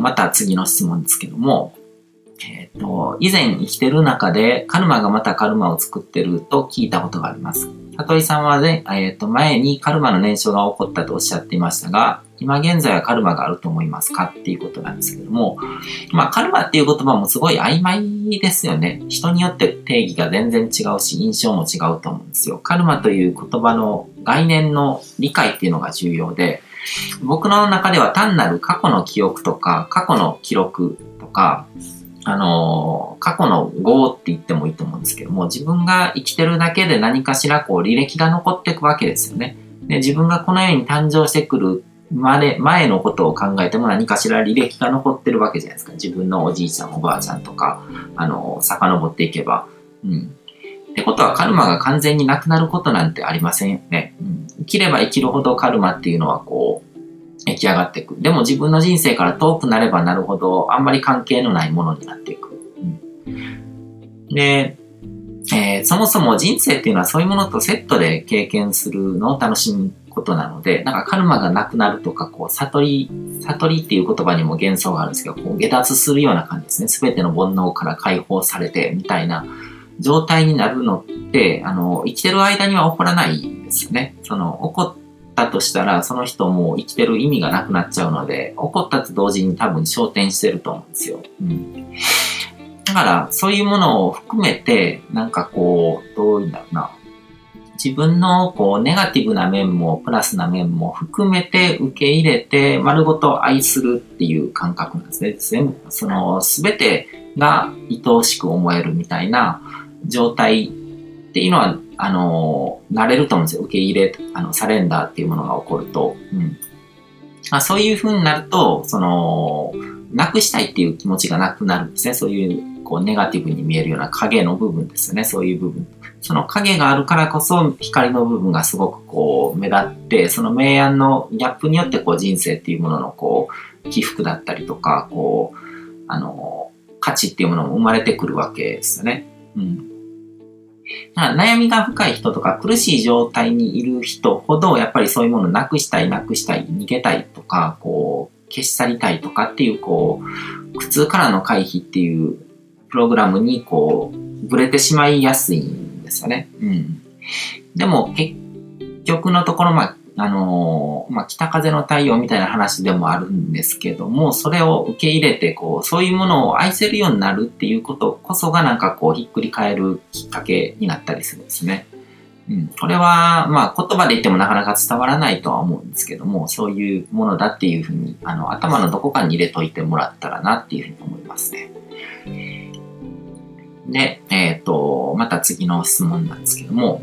また次の質問ですけども、えっ、ー、と、以前生きてる中でカルマがまたカルマを作ってると聞いたことがあります。里井さんはね、えっ、ー、と、前にカルマの燃焼が起こったとおっしゃっていましたが、今現在はカルマがあると思いますか？っていうことなんですけども、まあ、カルマっていう言葉もすごい曖昧ですよね。人によって定義が全然違うし、印象も違うと思うんですよ。カルマという言葉の概念の理解っていうのが重要で、僕の中では単なる過去の記憶とか、過去の記録とか、あの、過去の業って言ってもいいと思うんですけども、自分が生きてるだけで何かしらこう履歴が残っていくわけですよね。で、自分がこの世に誕生してくるまで、前のことを考えても何かしら履歴が残ってるわけじゃないですか。自分のおじいちゃん、おばあちゃんとか、あの、遡っていけば。うん。ってことはカルマが完全になくなることなんてありませんよね。うん、生きれば生きるほどカルマっていうのはこう、出来上がっていく。でも自分の人生から遠くなればなるほど、あんまり関係のないものになっていく。うん、で、えー、そもそも人生っていうのはそういうものとセットで経験するのを楽しむことなので、なんかカルマがなくなるとか、こう、悟り、悟りっていう言葉にも幻想があるんですけど、こう、下脱するような感じですね。すべての煩悩から解放されて、みたいな状態になるのって、あの、生きてる間には起こらないですよね。その、起こったとしたら、その人も生きてる意味がなくなっちゃうので、起こったと同時に多分焦点してると思うんですよ。うん。だから、そういうものを含めて、なんかこう、どういうんだろうな。自分のこうネガティブな面もプラスな面も含めて受け入れて丸ごと愛するっていう感覚なんですね。全部、その全てが愛おしく思えるみたいな状態っていうのは、あの、慣れると思うんですよ。受け入れ、あの、サレンダーっていうものが起こると。うん。まあ、そういう風になると、その、なくしたいっていう気持ちがなくなるんですね。そういう、こう、ネガティブに見えるような影の部分ですよね。そういう部分。その影があるからこそ光の部分がすごくこう目立って、その明暗のギャップによってこう人生っていうもののこう起伏だったりとか、こう、あの、価値っていうものも生まれてくるわけですよね。うん。だから悩みが深い人とか苦しい状態にいる人ほどやっぱりそういうものをなくしたいなくしたい逃げたいとかこう消し去りたいとかっていうこう苦痛からの回避っていうプログラムにこうぶれてしまいやすいんですよね。うん。でも、結局のところ、まあ、あのー、まあ、北風の太陽みたいな話でもあるんですけども、それを受け入れて、こう、そういうものを愛せるようになるっていうことこそがなんかこう、ひっくり返るきっかけになったりするんですね。うん。これは、まあ、言葉で言ってもなかなか伝わらないとは思うんですけども、そういうものだっていうふうに、あの、頭のどこかに入れといてもらったらなっていうふうに思いますね。で、えっ、ー、と、また次の質問なんですけども、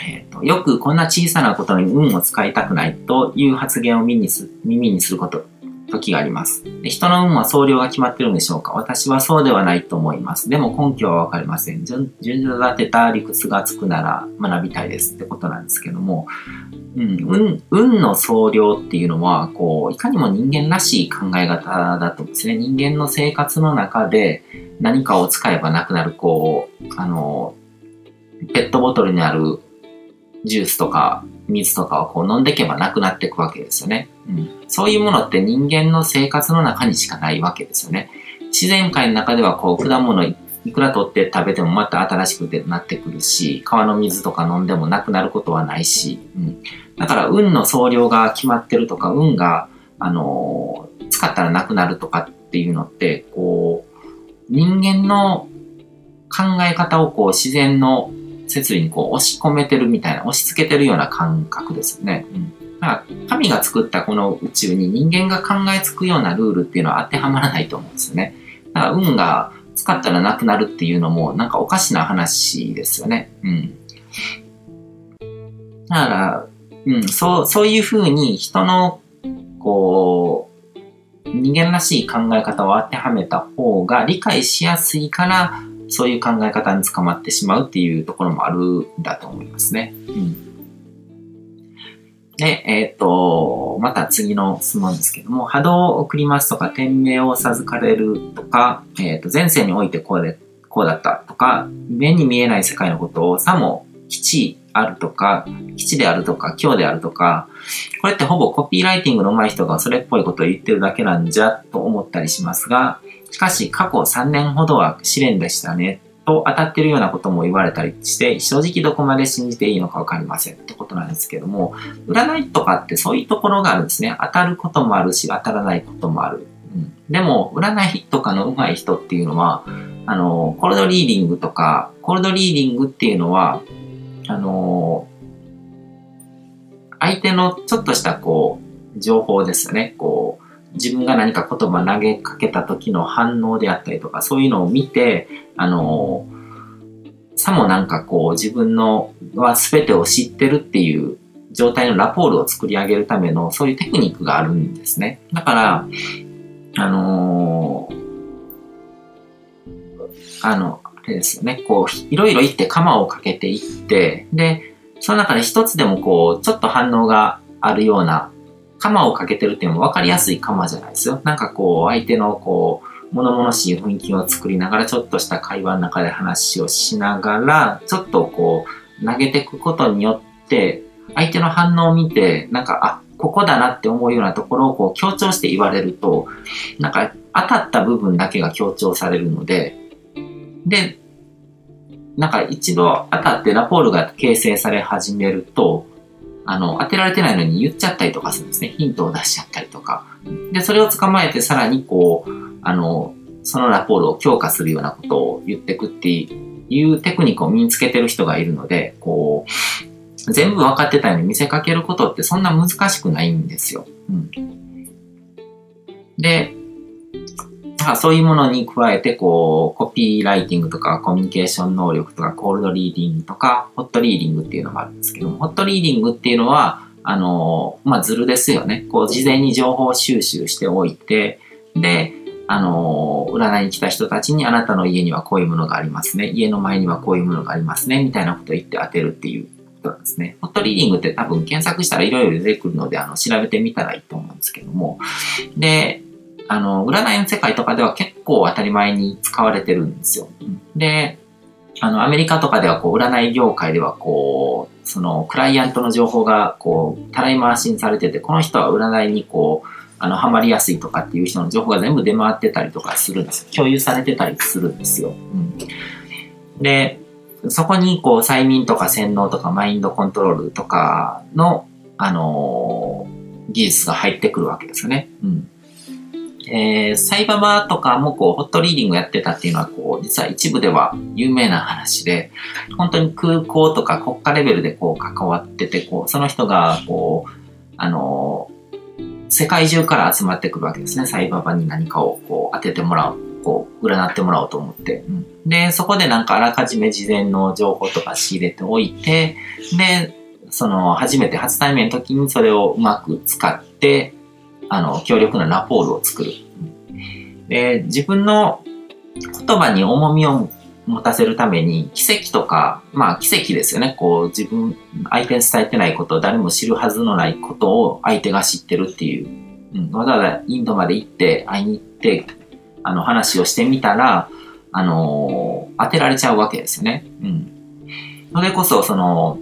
えーと、よくこんな小さなことに運を使いたくないという発言を耳にす耳にすること、時がありますで。人の運は総量が決まってるんでしょうか？私はそうではないと思います。でも根拠はわかりません。順序立てた理屈がつくなら学びたいですってことなんですけども、うん、運運の総量っていうのは、こう、いかにも人間らしい考え方だとですね。人間の生活の中で何かを使えばなくなる、こう、あの、ペットボトルにあるジュースとか水とかをこう飲んでいけばなくなっていくわけですよね。うん。そういうものって人間の生活の中にしかないわけですよね。自然界の中ではこう果物いくら取って食べてもまた新しくなってくるし、川の水とか飲んでもなくなることはないし、うん。だから運の総量が決まってるとか、運が、あのー、使ったらなくなるとかっていうのって、こう、人間の考え方をこう自然の説理にこう押し込めてるみたいな、押し付けてるような感覚ですよね。うん。だから神が作ったこの宇宙に人間が考えつくようなルールっていうのは当てはまらないと思うんですよね。だから運が使ったらなくなるっていうのもなんかおかしな話ですよね。うん。だから、うん、そう、そういうふうに人の、こう、人間らしい考え方を当てはめた方が理解しやすいから、そういう考え方に捕まってしまうっていうところもあるんだと思いますね。うん。で、えっ、ー、と、また次の質問ですけども、波動を送りますとか、天命を授かれるとか、えっ、ー、と、前世においてこうで、こうだったとか、目に見えない世界のことをさも基地あるとか、吉であるとか、凶であるとか、これってほぼコピーライティングの上手い人がそれっぽいことを言ってるだけなんじゃと思ったりしますが、しかし過去3年ほどは試練でしたねと当たってるようなことも言われたりして、正直どこまで信じていいのかわかりませんってことなんですけども、占いとかってそういうところがあるんですね。当たることもあるし、当たらないこともある。うん、でも、占いとかの上手い人っていうのは、あの、コールドリーディングとか、コールドリーディングっていうのは、あの、相手のちょっとしたこう、情報ですよね。こう、自分が何か言葉投げかけた時の反応であったりとか、そういうのを見て、あの、さもなんかこう自分のは全てを知ってるっていう状態のラポールを作り上げるためのそういうテクニックがあるんですね。だから、あのあの、あれですよね。こう、いろいろ言って鎌をかけていって、で、その中で一つでもこう、ちょっと反応があるような、鎌をかけてるっていうのも分かりやすい鎌じゃないですよ。なんかこう、相手のこう、物々しい雰囲気を作りながら、ちょっとした会話の中で話をしながら、ちょっとこう、投げていくことによって、相手の反応を見て、なんか、あ、ここだなって思うようなところをこう強調して言われると、なんか当たった部分だけが強調されるので、で、なんか一度当たってラポールが形成され始めると、あの、当てられてないのに言っちゃったりとかするんですね。ヒントを出しちゃったりとか。で、それを捕まえてさらにこう、あの、そのラポールを強化するようなことを言ってくっていうテクニックを身につけてる人がいるので、こう、全部分かってたように見せかけることってそんな難しくないんですよ。うん。で、まあ、そういうものに加えて、こう、コピーライティングとかコミュニケーション能力とかコールドリーディングとか、ホットリーディングっていうのがあるんですけども、ホットリーディングっていうのは、あの、まあ、ズルですよね。こう、事前に情報収集しておいて、で、あの、占いに来た人たちにあなたの家にはこういうものがありますね。家の前にはこういうものがありますね。みたいなことを言って当てるっていうことなんですね。ホットリーディングって多分検索したらいろいろ出てくるので、あの、調べてみたらいいと思うんですけども。で、あの、占いの世界とかでは結構当たり前に使われてるんですよ。で、あの、アメリカとかではこう、占い業界ではこう、その、クライアントの情報がこう、たらい回しにされてて、この人は占いにこう、あの、ハマりやすいとかっていう人の情報が全部出回ってたりとかするんですよ。共有されてたりするんですよ。うん、で、そこにこう、催眠とか洗脳とかマインドコントロールとかの、あの、技術が入ってくるわけですよね。うんえー、サイババとかもこう、ホットリーディングやってたっていうのは、こう、実は一部では有名な話で、本当に空港とか国家レベルでこう、関わってて、こう、その人が、こう、あの世界中から集まってくるわけですね。サイババに何かをこう、当ててもらう。こう、占ってもらおうと思って。うん、で、そこでなんかあらかじめ事前の情報とか仕入れておいて、で、その、初めて初対面の時にそれをうまく使って、あの、強力なラポールを作る。で、自分の言葉に重みを持たせるために、奇跡とか、まあ奇跡ですよね。こう、自分、相手に伝えてないことを、誰も知るはずのないことを相手が知ってるっていう。うん、わざわざインドまで行って、会いに行って、あの、話をしてみたら、あのー、当てられちゃうわけですよね。うん。それこそ、その、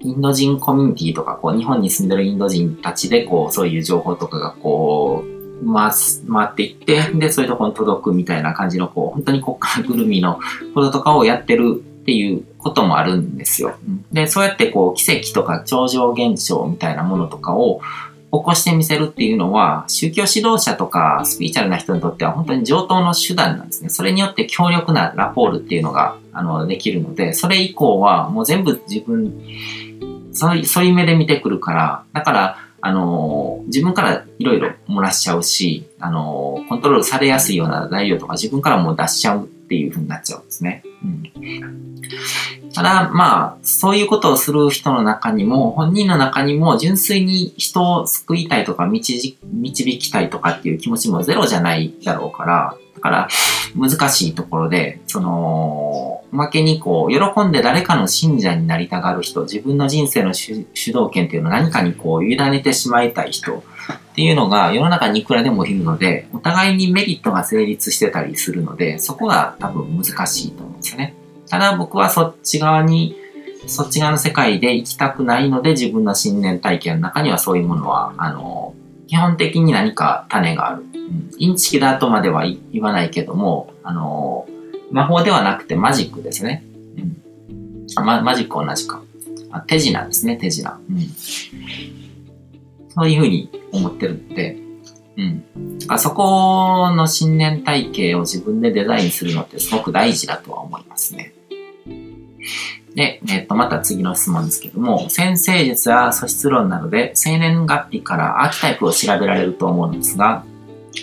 インド人コミュニティとか、こう、日本に住んでるインド人たちで、こう、そういう情報とかが、こう、回す、回っていって、で、そういうところに届くみたいな感じの、こう、本当に国家ぐるみのこととかをやってるっていうこともあるんですよ。で、そうやってこう、奇跡とか超常現象みたいなものとかを起こしてみせるっていうのは、宗教指導者とかスピーチャルな人にとっては本当に上等の手段なんですね。それによって強力なラポールっていうのが、あの、できるので、それ以降はもう全部自分、そういうそういう目で見てくるから、だから、あの自分からいろいろ漏らしちゃうし、あのコントロールされやすいような材料とか自分からもう出しちゃうっていう風になっちゃうんですね。うん、ただ、まあ、そういうことをする人の中にも、本人の中にも純粋に人を救いたいとか導きたいとかっていう気持ちもゼロじゃないだろうから、から難しいところで、その、おまけにこう、喜んで誰かの信者になりたがる人、自分の人生の主導権っていうのを何かにこう、委ねてしまいたい人っていうのが世の中にいくらでもいるので、お互いにメリットが成立してたりするので、そこが多分難しいと思うんですよね。ただ僕はそっち側にそっち側の世界で生きたくないので自分の信念体験の中にはそういうものは、あの、基本的に何か種がある。うん、インチキだとまでは言わないけども、あの、魔法ではなくてマジックですね。うん。マジック同じか。あ手品ですね、手品。うん。そういうふうに思ってるんで、うん。あそこの信念体系を自分でデザインするのってすごく大事だとは思いますね。で、えっ、と、また次の質問ですけども、先生術や素質論などで生年月日からアーキタイプを調べられると思うんですが、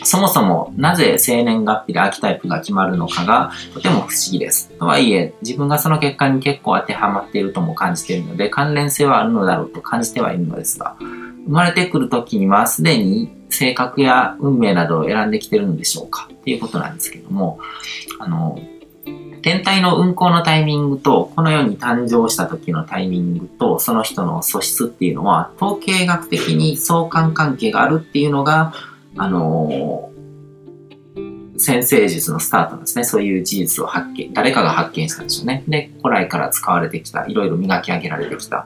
そもそもなぜ生年月日でアーキタイプが決まるのかがとても不思議です。とはいえ、自分がその結果に結構当てはまっているとも感じているので、関連性はあるのだろうと感じてはいるのですが、生まれてくる時にはすでに性格や運命などを選んできてるのでしょうか？っていうことなんですけども、あの、天体の運行のタイミングと、この世に誕生した時のタイミングと、その人の素質っていうのは、統計学的に相関関係があるっていうのが、あのー、先生術のスタートなんですね。そういう事実を発見、誰かが発見したんですよね。で、古来から使われてきた、いろいろ磨き上げられてきた、